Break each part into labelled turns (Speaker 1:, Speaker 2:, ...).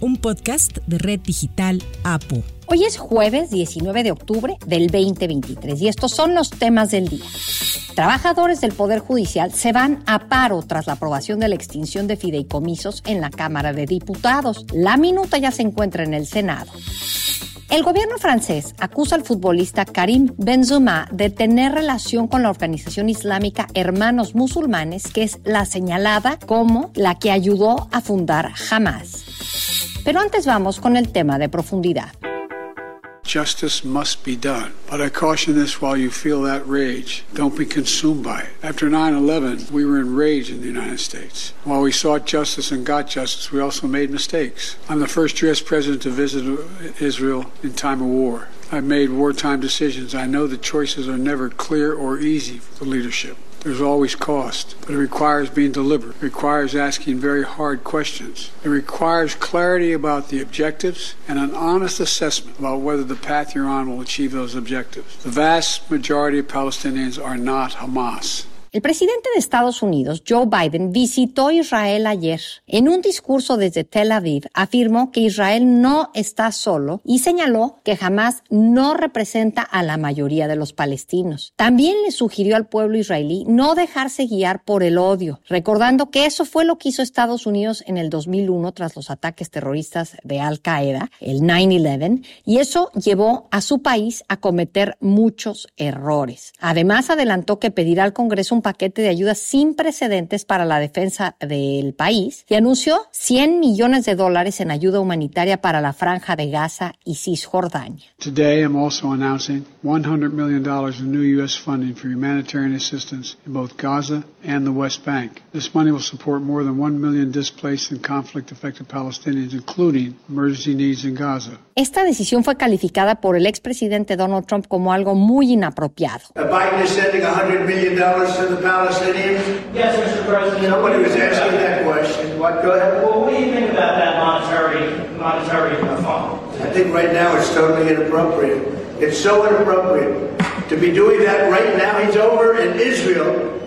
Speaker 1: un podcast de Red Digital APO.
Speaker 2: Hoy es jueves 19 de octubre del 2023 y estos son los temas del día. Trabajadores del Poder Judicial se van a paro tras la aprobación de la extinción de fideicomisos en la Cámara de Diputados. La minuta ya se encuentra en el Senado. El gobierno francés acusa al futbolista Karim Benzema de tener relación con la organización islámica Hermanos Musulmanes, que es la señalada como la que ayudó a fundar Hamas. Pero antes vamos con el tema de profundidad.
Speaker 3: Justice must be done. But I caution this while you feel that rage, don't be consumed by it. After 9 11, we were enraged in the United States. While we sought justice and got justice, we also made mistakes. I'm the first U.S. president to visit Israel in time of war. I've made wartime decisions. I know the choices are never clear or easy for the leadership. There's always cost, but it requires being deliberate. It requires asking very hard questions. It requires clarity about the objectives and an honest assessment about whether the path you're on will achieve those objectives. The vast majority of Palestinians are not Hamas.
Speaker 2: El presidente de Estados Unidos, Joe Biden, visitó Israel ayer. En un discurso desde Tel Aviv, afirmó que Israel no está solo y señaló que jamás no representa a la mayoría de los palestinos. También le sugirió al pueblo israelí no dejarse guiar por el odio, recordando que eso fue lo que hizo Estados Unidos en el 2001 tras los ataques terroristas de Al Qaeda, el 9-11, y eso llevó a su país a cometer muchos errores. Además, adelantó que pedirá al Congreso un paquete de ayuda sin precedentes para la defensa del país y anunció 100 millones de dólares en ayuda humanitaria para la franja de Gaza y Cisjordania.
Speaker 3: Today I'm also announcing $100 million in new U.S. funding for humanitarian assistance in both Gaza and the West Bank. This money will support more than 1 million displaced and conflict-affected Palestinians, including emergency needs in Gaza.
Speaker 2: Esta decisión fue calificada por el expresidente Donald Trump como algo muy inapropiado.
Speaker 4: Biden is sending $100 million the Palestinians?
Speaker 5: Yes, Mr. President.
Speaker 4: Nobody was asking that question. What, go ahead.
Speaker 5: Well, what do you think about that monetary, monetary fund?
Speaker 4: I think right now it's totally inappropriate. It's so inappropriate to be doing that right now. He's over in Israel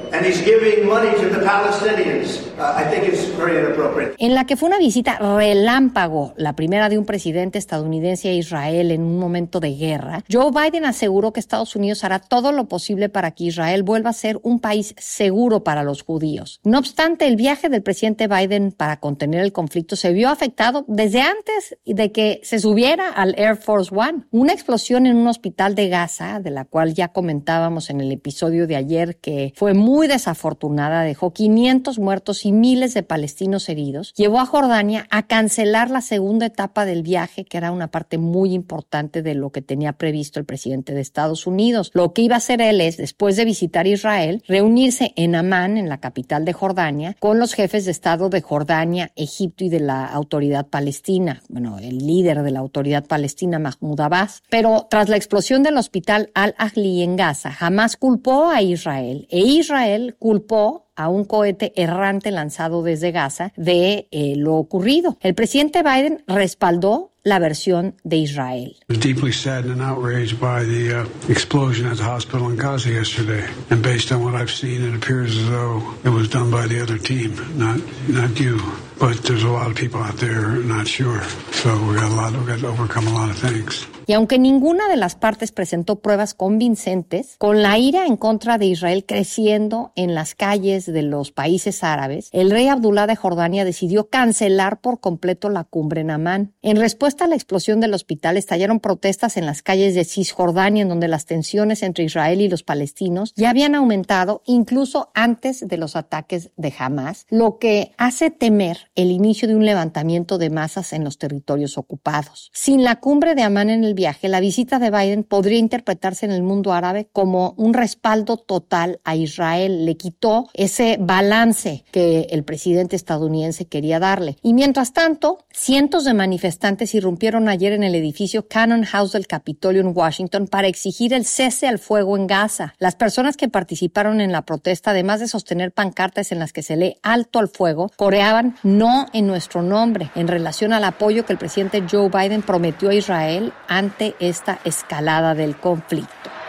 Speaker 2: En la que fue una visita relámpago, la primera de un presidente estadounidense a Israel en un momento de guerra, Joe Biden aseguró que Estados Unidos hará todo lo posible para que Israel vuelva a ser un país seguro para los judíos. No obstante, el viaje del presidente Biden para contener el conflicto se vio afectado desde antes de que se subiera al Air Force One. Una explosión en un hospital de Gaza, de la cual ya comentábamos en el episodio de ayer, que fue muy desafortunada, dejó 500 muertos y miles de palestinos heridos, llevó a Jordania a cancelar la segunda etapa del viaje, que era una parte muy importante de lo que tenía previsto el presidente de Estados Unidos. Lo que iba a hacer él es, después de visitar Israel, reunirse en Amán, en la capital de Jordania, con los jefes de Estado de Jordania, Egipto y de la autoridad palestina. Bueno, el líder de la autoridad palestina, Mahmoud Abbas. Pero tras la explosión del hospital Al-Ahli en Gaza, jamás culpó a Israel e Israel culpó a un cohete errante lanzado desde Gaza de eh, lo ocurrido. El presidente Biden respaldó la versión de Israel.
Speaker 3: I was deeply saddened and outraged by the uh, explosion at the hospital in Gaza yesterday. And based on what I've seen, it appears as though it was done by the other team, not not you. But there's a lot of people out there not sure. So we got a lot. We got to overcome a lot of things.
Speaker 2: Y aunque ninguna de las partes presentó pruebas convincentes, con la ira en contra de Israel creciendo en las calles de los países árabes, el rey Abdullah de Jordania decidió cancelar por completo la cumbre en Amán. En respuesta a la explosión del hospital, estallaron protestas en las calles de Cisjordania, en donde las tensiones entre Israel y los palestinos ya habían aumentado incluso antes de los ataques de Hamas, lo que hace temer el inicio de un levantamiento de masas en los territorios ocupados. Sin la cumbre de Amán en el viaje, la visita de Biden podría interpretarse en el mundo árabe como un respaldo total a Israel. Le quitó balance que el presidente estadounidense quería darle. Y mientras tanto, cientos de manifestantes
Speaker 6: irrumpieron ayer en el edificio Cannon House del Capitolio en Washington para exigir el cese al fuego en Gaza. Las personas que participaron en la protesta, además de sostener pancartas en las que se lee alto al fuego, coreaban no en nuestro nombre en relación al apoyo que el presidente Joe Biden prometió a Israel ante esta escalada del conflicto.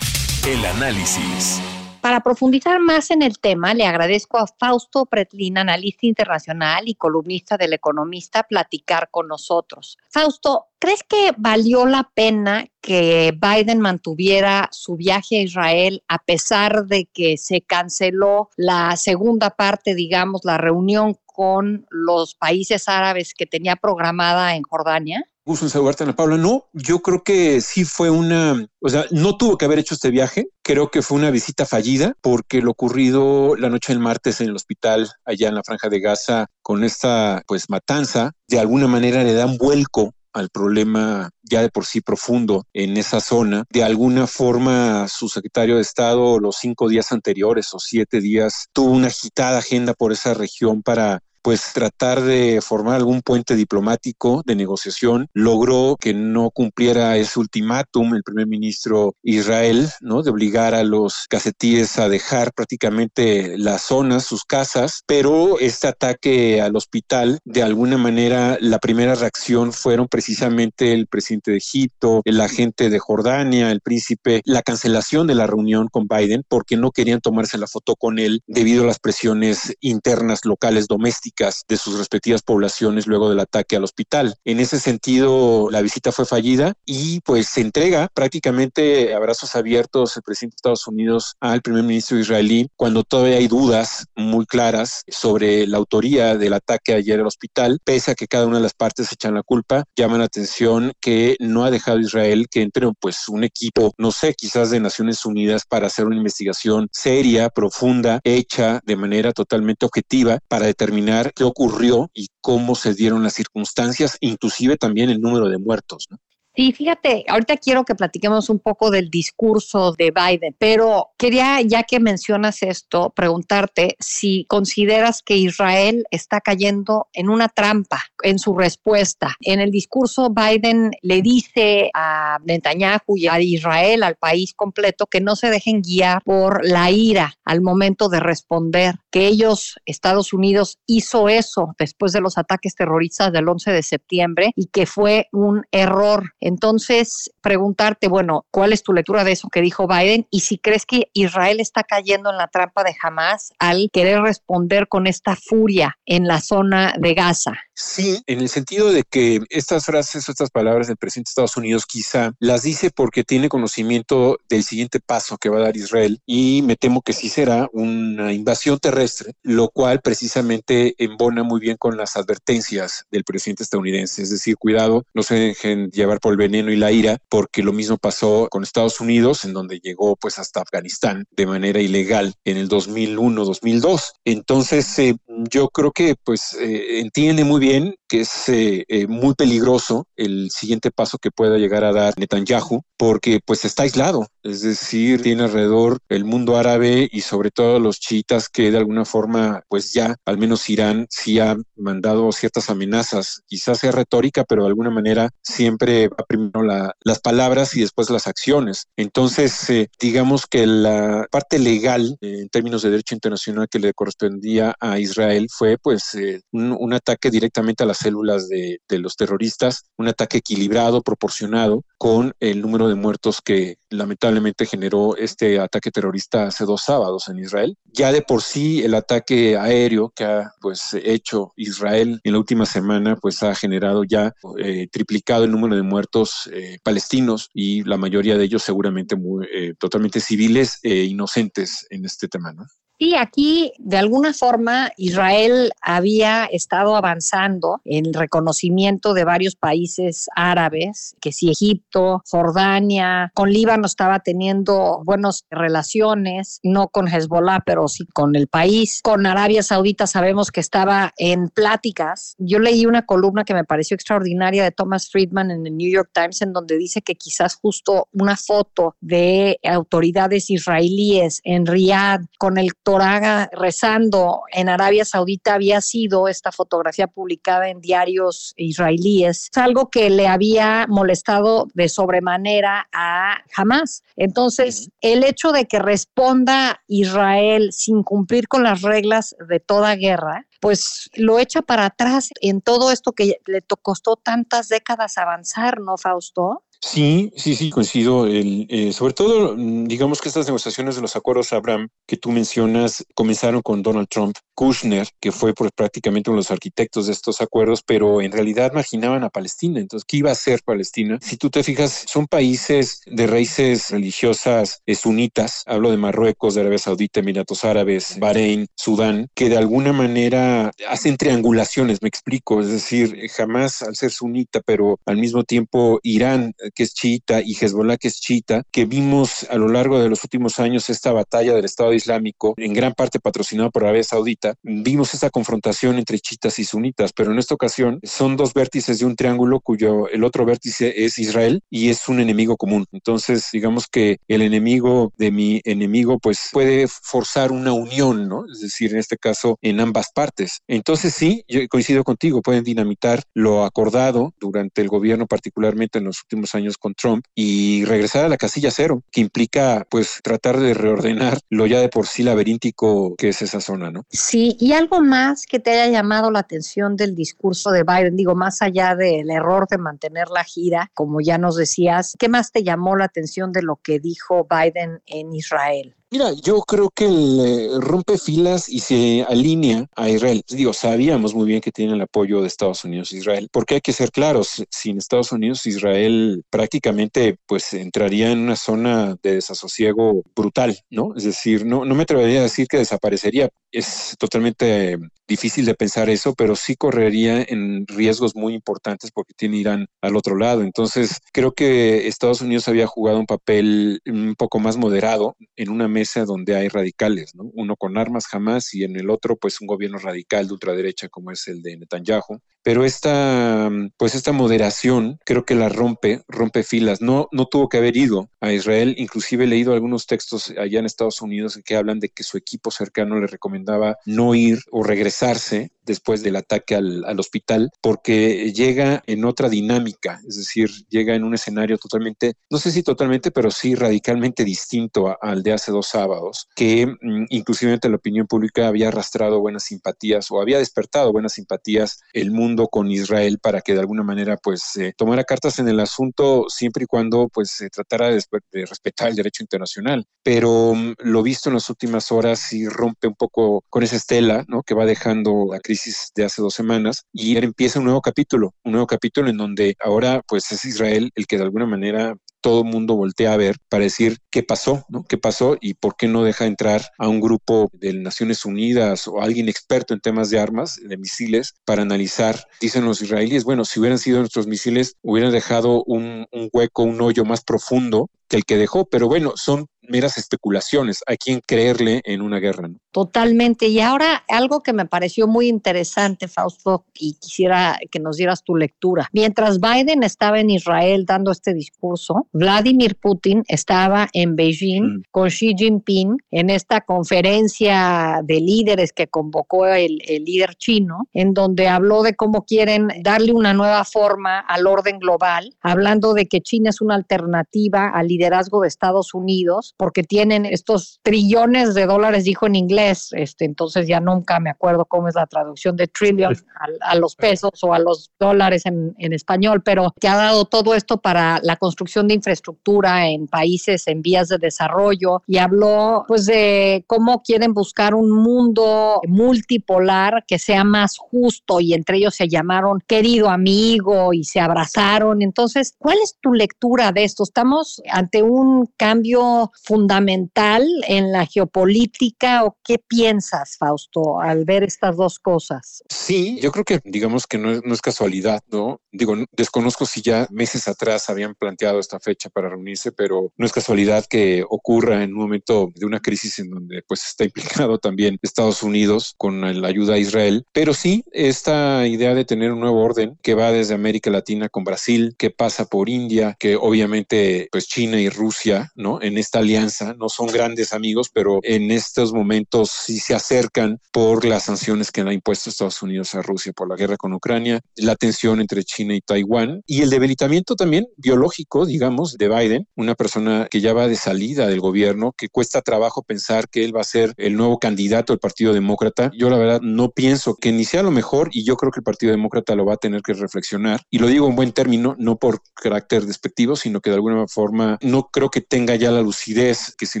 Speaker 7: El análisis.
Speaker 6: Para profundizar más en el tema, le agradezco a Fausto Pretlin, analista internacional y columnista del Economista, platicar con nosotros. Fausto, ¿crees que valió la pena que Biden mantuviera su viaje a Israel a pesar de que se canceló la segunda parte, digamos, la reunión con los países árabes que tenía programada en Jordania?
Speaker 8: gusto en saludarte, Ana Paula. No, yo creo que sí fue una, o sea, no tuvo que haber hecho este viaje. Creo que fue una visita fallida porque lo ocurrido la noche del martes en el hospital allá en la Franja de Gaza con esta, pues, matanza, de alguna manera le dan vuelco al problema ya de por sí profundo en esa zona. De alguna forma, su secretario de Estado los cinco días anteriores o siete días tuvo una agitada agenda por esa región para pues tratar de formar algún puente diplomático de negociación. Logró que no cumpliera ese ultimátum el primer ministro Israel, ¿no? De obligar a los casetíes a dejar prácticamente las zonas, sus casas, pero este ataque al hospital, de alguna manera, la primera reacción fueron precisamente el presidente de Egipto, el agente de Jordania, el príncipe, la cancelación de la reunión con Biden porque no querían tomarse la foto con él debido a las presiones internas, locales, domésticas de sus respectivas poblaciones luego del ataque al hospital. En ese sentido, la visita fue fallida y pues se entrega prácticamente a brazos abiertos el presidente de Estados Unidos al primer ministro israelí cuando todavía hay dudas muy claras sobre la autoría del ataque ayer al hospital, pese a que cada una de las partes echan la culpa, llama la atención que no ha dejado Israel que entre pues un equipo, no sé, quizás de Naciones Unidas para hacer una investigación seria, profunda, hecha de manera totalmente objetiva para determinar qué ocurrió y cómo se dieron las circunstancias, inclusive también el número de muertos.
Speaker 6: Sí, fíjate, ahorita quiero que platiquemos un poco del discurso de Biden, pero quería, ya que mencionas esto, preguntarte si consideras que Israel está cayendo en una trampa en su respuesta. En el discurso, Biden le dice a Netanyahu y a Israel, al país completo, que no se dejen guiar por la ira al momento de responder, que ellos, Estados Unidos, hizo eso después de los ataques terroristas del 11 de septiembre y que fue un error entonces, preguntarte, bueno, ¿cuál es tu lectura de eso que dijo Biden? Y si crees que Israel está cayendo en la trampa de Hamas al querer responder con esta furia en la zona de Gaza.
Speaker 8: Sí, en el sentido de que estas frases o estas palabras del presidente de Estados Unidos quizá las dice porque tiene conocimiento del siguiente paso que va a dar Israel y me temo que sí será una invasión terrestre, lo cual precisamente embona muy bien con las advertencias del presidente estadounidense, es decir, cuidado, no se dejen llevar por el veneno y la ira, porque lo mismo pasó con Estados Unidos, en donde llegó pues hasta Afganistán de manera ilegal en el 2001-2002. Entonces, eh, yo creo que pues eh, entiende muy bien bien que es eh, eh, muy peligroso el siguiente paso que pueda llegar a dar Netanyahu, porque pues está aislado, es decir, tiene alrededor el mundo árabe y sobre todo los chiitas que de alguna forma, pues ya, al menos Irán sí ha mandado ciertas amenazas, quizás sea retórica, pero de alguna manera siempre va primero las palabras y después las acciones. Entonces, eh, digamos que la parte legal en términos de derecho internacional que le correspondía a Israel fue pues un, un ataque directo a las células de, los terroristas, un ataque equilibrado, proporcionado con el número de muertos que lamentablemente generó este ataque terrorista hace dos sábados en Israel. Ya de por sí el ataque aéreo que ha pues hecho Israel en la última semana pues ha generado ya eh, triplicado el número de muertos eh, palestinos y la mayoría de ellos seguramente eh, totalmente civiles e inocentes en este tema.
Speaker 6: Sí, aquí de alguna forma Israel había estado avanzando en el reconocimiento de varios países árabes, que si Egipto, Jordania, con Líbano estaba teniendo buenas relaciones, no con Hezbollah, pero sí con el país. Con Arabia Saudita sabemos que estaba en pláticas. Yo leí una columna que me pareció extraordinaria de Thomas Friedman en el New York Times, en donde dice que quizás justo una foto de autoridades israelíes en Riyadh con el Torá rezando en Arabia Saudita había sido esta fotografía publicada en diarios israelíes, es algo que le había molestado de sobremanera a Hamas. Entonces, el hecho de que responda Israel sin cumplir con las reglas de toda guerra, pues lo echa para atrás en todo esto que le costó tantas décadas avanzar, ¿no, Fausto?
Speaker 8: Sí, sí, sí, coincido. El, eh, sobre todo, mm, digamos que estas negociaciones de los acuerdos Abraham que tú mencionas comenzaron con Donald Trump, Kushner, que fue prácticamente uno de los arquitectos de estos acuerdos, pero en realidad marginaban a Palestina. Entonces, ¿qué iba a ser Palestina? Si tú te fijas, son países de raíces religiosas sunitas. Hablo de Marruecos, de Arabia Saudita, Emiratos Árabes, Bahrein, Sudán, que de alguna manera hacen triangulaciones, me explico. Es decir, jamás al ser sunita, pero al mismo tiempo Irán que es chiita, y Hezbollah, que es chiita, que vimos a lo largo de los últimos años esta batalla del Estado Islámico, en gran parte patrocinado por Arabia Saudita, vimos esta confrontación entre chiitas y sunitas, pero en esta ocasión son dos vértices de un triángulo cuyo el otro vértice es Israel y es un enemigo común. Entonces, digamos que el enemigo de mi enemigo, pues puede forzar una unión, ¿no? Es decir, en este caso, en ambas partes. Entonces, sí, yo coincido contigo, pueden dinamitar lo acordado durante el gobierno, particularmente en los últimos años con Trump y regresar a la casilla cero, que implica pues tratar de reordenar lo ya de por sí laberíntico que es esa zona, ¿no?
Speaker 6: Sí, y algo más que te haya llamado la atención del discurso de Biden, digo, más allá del error de mantener la gira, como ya nos decías, ¿qué más te llamó la atención de lo que dijo Biden en Israel?
Speaker 8: Mira, yo creo que le rompe filas y se alinea a Israel. Digo, sabíamos muy bien que tiene el apoyo de Estados Unidos e Israel, porque hay que ser claros, sin Estados Unidos, Israel prácticamente pues entraría en una zona de desasosiego brutal, ¿no? Es decir, no, no me atrevería a decir que desaparecería. Es totalmente difícil de pensar eso, pero sí correría en riesgos muy importantes porque tiene Irán al otro lado. Entonces, creo que Estados Unidos había jugado un papel un poco más moderado en una mesa donde hay radicales, ¿no? Uno con armas jamás y en el otro, pues un gobierno radical de ultraderecha como es el de Netanyahu. Pero esta, pues esta moderación creo que la rompe, rompe filas. No, no tuvo que haber ido a Israel. Inclusive he leído algunos textos allá en Estados Unidos que hablan de que su equipo cercano le recomendaba no ir o regresarse después del ataque al, hospital, porque llega en otra dinámica, es decir, llega en un escenario totalmente, no sé si totalmente, pero sí radicalmente distinto al de hace dos sábados, que mm, inclusive la opinión pública había arrastrado buenas simpatías o había despertado buenas simpatías el mundo con Israel para que de alguna manera pues tomara cartas en el asunto siempre y cuando pues se tratara de, respetar el derecho internacional. Pero mm, lo visto en las últimas horas sí rompe un poco con esa estela, ¿no? Que va dejando la crisis de hace dos semanas y empieza un nuevo capítulo, un nuevo capítulo en donde ahora pues es Israel el que de alguna manera todo el mundo voltea a ver para decir qué pasó, ¿no? ¿Qué pasó y por qué no deja entrar a un grupo de Naciones Unidas o alguien experto en temas de armas, de misiles, para analizar? Dicen los israelíes, bueno, si hubieran sido nuestros misiles, hubieran dejado un, un hueco, un hoyo más profundo que el que dejó, pero bueno, son meras especulaciones. ¿A quién creerle en una guerra?
Speaker 6: Totalmente. Y ahora algo que me pareció muy interesante, Fausto, y quisiera que nos dieras tu lectura. Mientras Biden estaba en Israel dando este discurso, Vladimir Putin estaba en Beijing mm. con Xi Jinping en esta conferencia de líderes que convocó el, el líder chino, en donde habló de cómo quieren darle una nueva forma al orden global, hablando de que China es una alternativa al liderazgo de Estados Unidos porque tienen estos trillones de dólares, dijo en inglés, este, entonces ya nunca me acuerdo cómo es la traducción de trillion a, los pesos o a los dólares en, en, español, pero que ha dado todo esto para la construcción de infraestructura en países en vías de desarrollo y habló pues de cómo quieren buscar un mundo multipolar que sea más justo y entre ellos se llamaron querido amigo y se abrazaron. Entonces, ¿cuál es tu lectura de esto? Estamos ante un cambio fundamental en la geopolítica o qué piensas, Fausto, al ver estas dos cosas?
Speaker 8: Sí, yo creo que digamos que no es, no es casualidad, ¿no? Digo, desconozco si ya meses atrás habían planteado esta fecha para reunirse, pero no es casualidad que ocurra en un momento de una crisis en donde pues está implicado también Estados Unidos con la ayuda a Israel, pero sí esta idea de tener un nuevo orden que va desde América Latina con Brasil, que pasa por India, que obviamente pues China y Rusia, ¿no? En esta alianza, no son grandes amigos, pero en estos momentos sí se acercan por las sanciones que han impuesto Estados Unidos a Rusia por la guerra con Ucrania, la tensión entre China y Taiwán y el debilitamiento también biológico, digamos, de Biden, una persona que ya va de salida del gobierno, que cuesta trabajo pensar que él va a ser el nuevo candidato del Partido Demócrata. Yo la verdad no pienso que ni sea lo mejor y yo creo que el Partido Demócrata lo va a tener que reflexionar. Y lo digo en buen término, no por carácter despectivo, sino que de alguna forma no creo que tenga ya la lucidez que se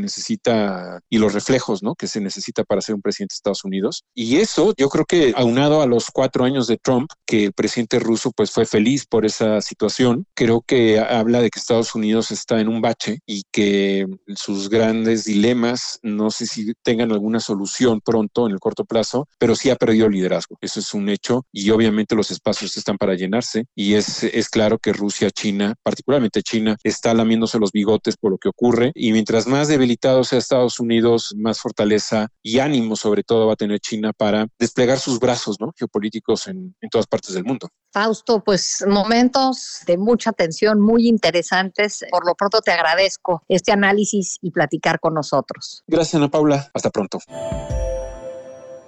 Speaker 8: necesita y los reflejos, ¿no? Que se necesita para ser un presidente de Estados Unidos. Y eso yo creo que aunado a los cuatro años de Trump, que el presidente ruso pues fue feliz por esa situación, creo que habla de que Estados Unidos está en un bache y que sus grandes dilemas, no sé si tengan alguna solución pronto en el corto plazo, pero sí ha perdido liderazgo. Eso es un hecho y obviamente los espacios están para llenarse y es, es claro que Rusia, China, particularmente China, está lamiéndose los bigotes por lo que ocurre y mientras más debilitado sea Estados Unidos, más fortaleza y ánimo sobre todo va a tener China para desplegar sus brazos ¿no? geopolíticos en, en todas partes del mundo.
Speaker 2: Fausto, pues momentos de mucha tensión muy interesantes. Por lo pronto te agradezco este análisis y platicar con nosotros.
Speaker 8: Gracias, Ana Paula. Hasta pronto.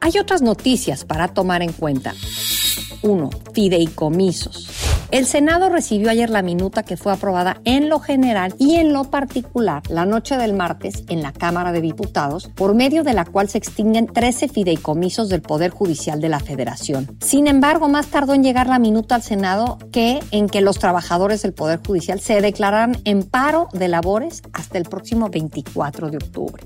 Speaker 2: Hay otras noticias para tomar en cuenta. 1. Fideicomisos. El Senado recibió ayer la minuta que fue aprobada en lo general y en lo particular la noche del martes en la Cámara de Diputados, por medio de la cual se extinguen 13 fideicomisos del Poder Judicial de la Federación. Sin embargo, más tardó en llegar la minuta al Senado que en que los trabajadores del Poder Judicial se declararan en paro de labores hasta el próximo 24 de octubre.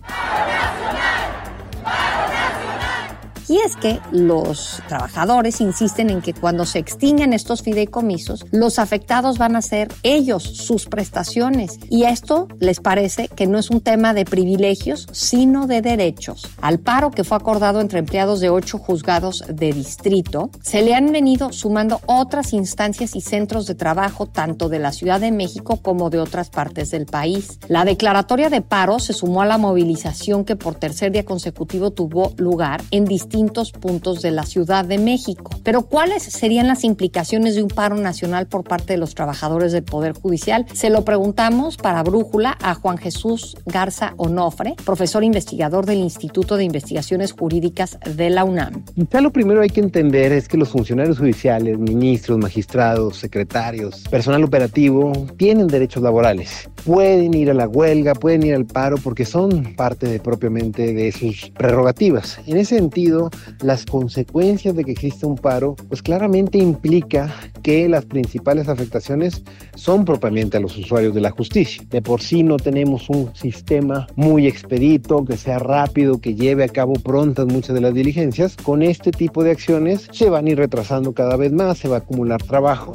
Speaker 2: Y es que los trabajadores insisten en que cuando se extinguen estos fideicomisos, los afectados van a ser ellos, sus prestaciones. Y esto les parece que no es un tema de privilegios, sino de derechos. Al paro que fue acordado entre empleados de ocho juzgados de distrito, se le han venido sumando otras instancias y centros de trabajo, tanto de la Ciudad de México como de otras partes del país. La declaratoria de paro se sumó a la movilización que por tercer día consecutivo tuvo lugar en distintos puntos de la Ciudad de México. Pero ¿cuáles serían las implicaciones de un paro nacional por parte de los trabajadores del Poder Judicial? Se lo preguntamos para Brújula a Juan Jesús Garza Onofre, profesor investigador del Instituto de Investigaciones Jurídicas de la UNAM.
Speaker 9: Quizá lo primero hay que entender es que los funcionarios judiciales, ministros, magistrados, secretarios, personal operativo, tienen derechos laborales. Pueden ir a la huelga, pueden ir al paro porque son parte de, propiamente de sus prerrogativas. En ese sentido, las consecuencias de que exista un paro, pues claramente implica que las principales afectaciones son propiamente a los usuarios de la justicia. De por sí no tenemos un sistema muy expedito, que sea rápido, que lleve a cabo prontas muchas de las diligencias. Con este tipo de acciones se van a ir retrasando cada vez más, se va a acumular trabajo.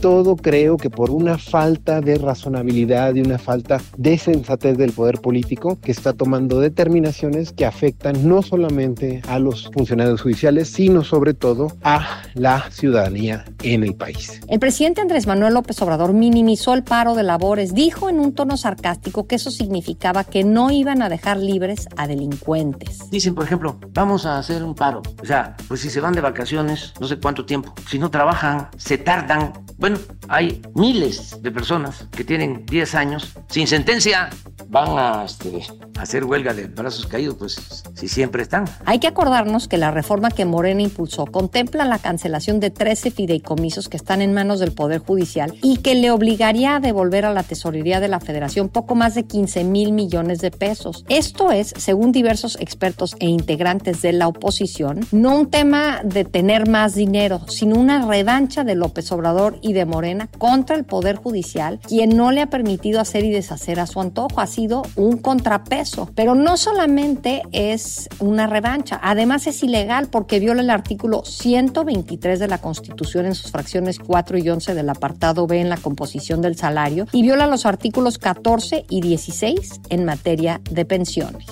Speaker 9: Todo creo que por una falta de razonabilidad y una falta de sensatez del poder político que está tomando determinaciones que afectan no solamente a los funcionarios judiciales, sino sobre todo a la ciudadanía en el país.
Speaker 2: El presidente Andrés Manuel López Obrador minimizó el paro de labores, dijo en un tono sarcástico que eso significaba que no iban a dejar libres a delincuentes.
Speaker 10: Dicen, por ejemplo, vamos a hacer un paro. O sea, pues si se van de vacaciones, no sé cuánto tiempo, si no trabajan, se tardan. Bueno, one hay miles de personas que tienen 10 años sin sentencia, van a este, hacer huelga de brazos caídos, pues si siempre están.
Speaker 2: Hay que acordarnos que la reforma que Morena impulsó contempla la cancelación de 13 fideicomisos que están en manos del Poder Judicial y que le obligaría a devolver a la tesorería de la Federación poco más de 15 mil millones de pesos. Esto es, según diversos expertos e integrantes de la oposición, no un tema de tener más dinero, sino una revancha de López Obrador y de Morena contra el Poder Judicial, quien no le ha permitido hacer y deshacer a su antojo. Ha sido un contrapeso. Pero no solamente es una revancha, además es ilegal porque viola el artículo 123 de la Constitución en sus fracciones 4 y 11 del apartado B en la composición del salario y viola los artículos 14 y 16 en materia de pensiones.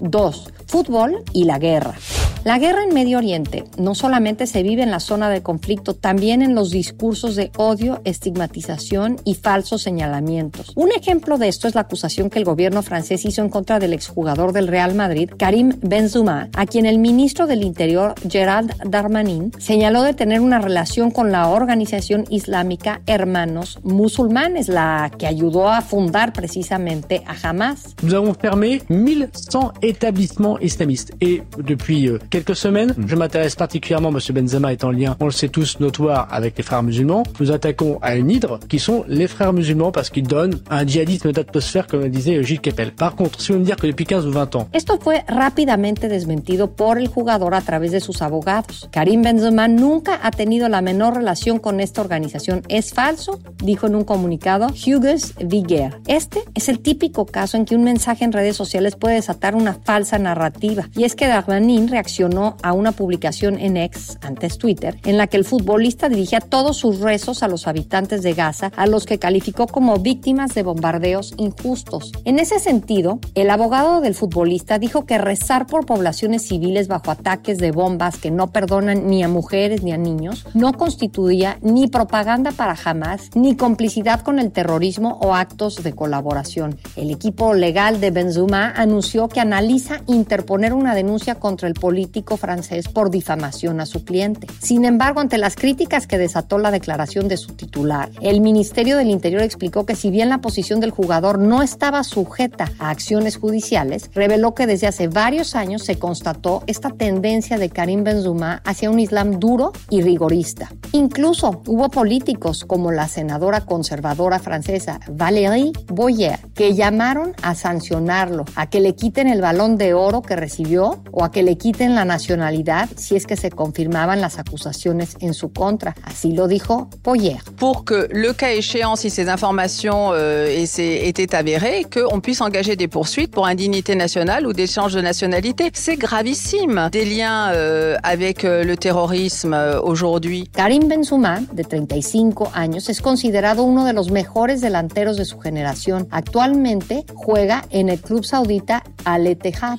Speaker 2: 2. Fútbol y la guerra. La guerra en Medio Oriente no solamente se vive en la zona de conflicto, también en los discursos de odio, estigmatización y falsos señalamientos. Un ejemplo de esto es la acusación que el gobierno francés hizo en contra del exjugador del Real Madrid, Karim Benzuma, a quien el ministro del Interior, Gerald Darmanin, señaló de tener una relación con la organización islámica Hermanos Musulmanes, la que ayudó a fundar precisamente a Hamas.
Speaker 11: Nous avons fermé 1100 établissements islamistes et depuis euh, quelques semaines. Je m'intéresse particulièrement, M. Benzema est en lien, on le sait tous, notoire avec les frères musulmans. Nous attaquons à une hydre qui sont les frères musulmans parce qu'ils donnent un djihadisme d'atmosphère, comme le disait Gilles Kepel. Par contre, si vous me dire que depuis 15 ou 20 ans...
Speaker 2: Esto fue rápidamente desmentido por el jugador a través de sus abogados. Karim Benzema nunca ha tenido la menor relación con esta organización. Es falso, dijo en un comunicado Hugues Viguer. Este es el típico caso en que un mensaje en redes sociales puede desatar una falsa narrativa. Y es que Darmanin reaccionó a una publicación en X, antes Twitter, en la que el futbolista dirigía todos sus rezos a los habitantes de Gaza, a los que calificó como víctimas de bombardeos injustos. En ese sentido, el abogado del futbolista dijo que rezar por poblaciones civiles bajo ataques de bombas que no perdonan ni a mujeres ni a niños no constituía ni propaganda para jamás, ni complicidad con el terrorismo o actos de colaboración. El equipo legal de Benzuma anunció que analiza interponer una denuncia contra el político francés por difamación a su cliente. Sin embargo, ante las críticas que desató la declaración de su titular, el Ministerio del Interior explicó que si bien la posición del jugador no estaba sujeta a acciones judiciales, reveló que desde hace varios años se constató esta tendencia de Karim Benzuma hacia un Islam duro y rigorista. Incluso hubo políticos como la senadora conservadora francesa Valérie Boyer que llamaron a sancionarlo, a que le quiten el balón de oro que recibió o a que le quiten la nacionalidad si es que se confirmaban las acusaciones en su contra. Así lo dijo Poyer.
Speaker 12: Pour que le cas échéant, si ces informations euh, étaient avérées, qu'on puisse engager des poursuites pour indignité nationale ou d'échange de nationalité. C'est gravissime. Des liens euh, avec euh, le terrorisme euh, aujourd'hui.
Speaker 2: Karim Benzuma, de 35 años, es considerado uno de los mejores delanteros de su generación. Actualmente juega en el club saudita Al Etihad.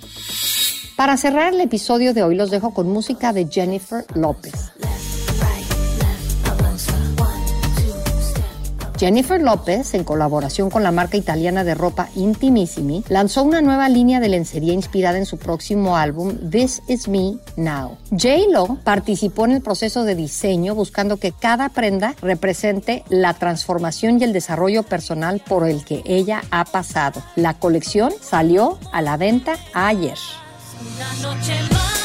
Speaker 2: Para cerrar el episodio de hoy los dejo con música de Jennifer López. Jennifer López, en colaboración con la marca italiana de ropa Intimissimi, lanzó una nueva línea de lencería inspirada en su próximo álbum This Is Me Now. J-Lo participó en el proceso de diseño buscando que cada prenda represente la transformación y el desarrollo personal por el que ella ha pasado. La colección salió a la venta ayer.
Speaker 13: Una noche más.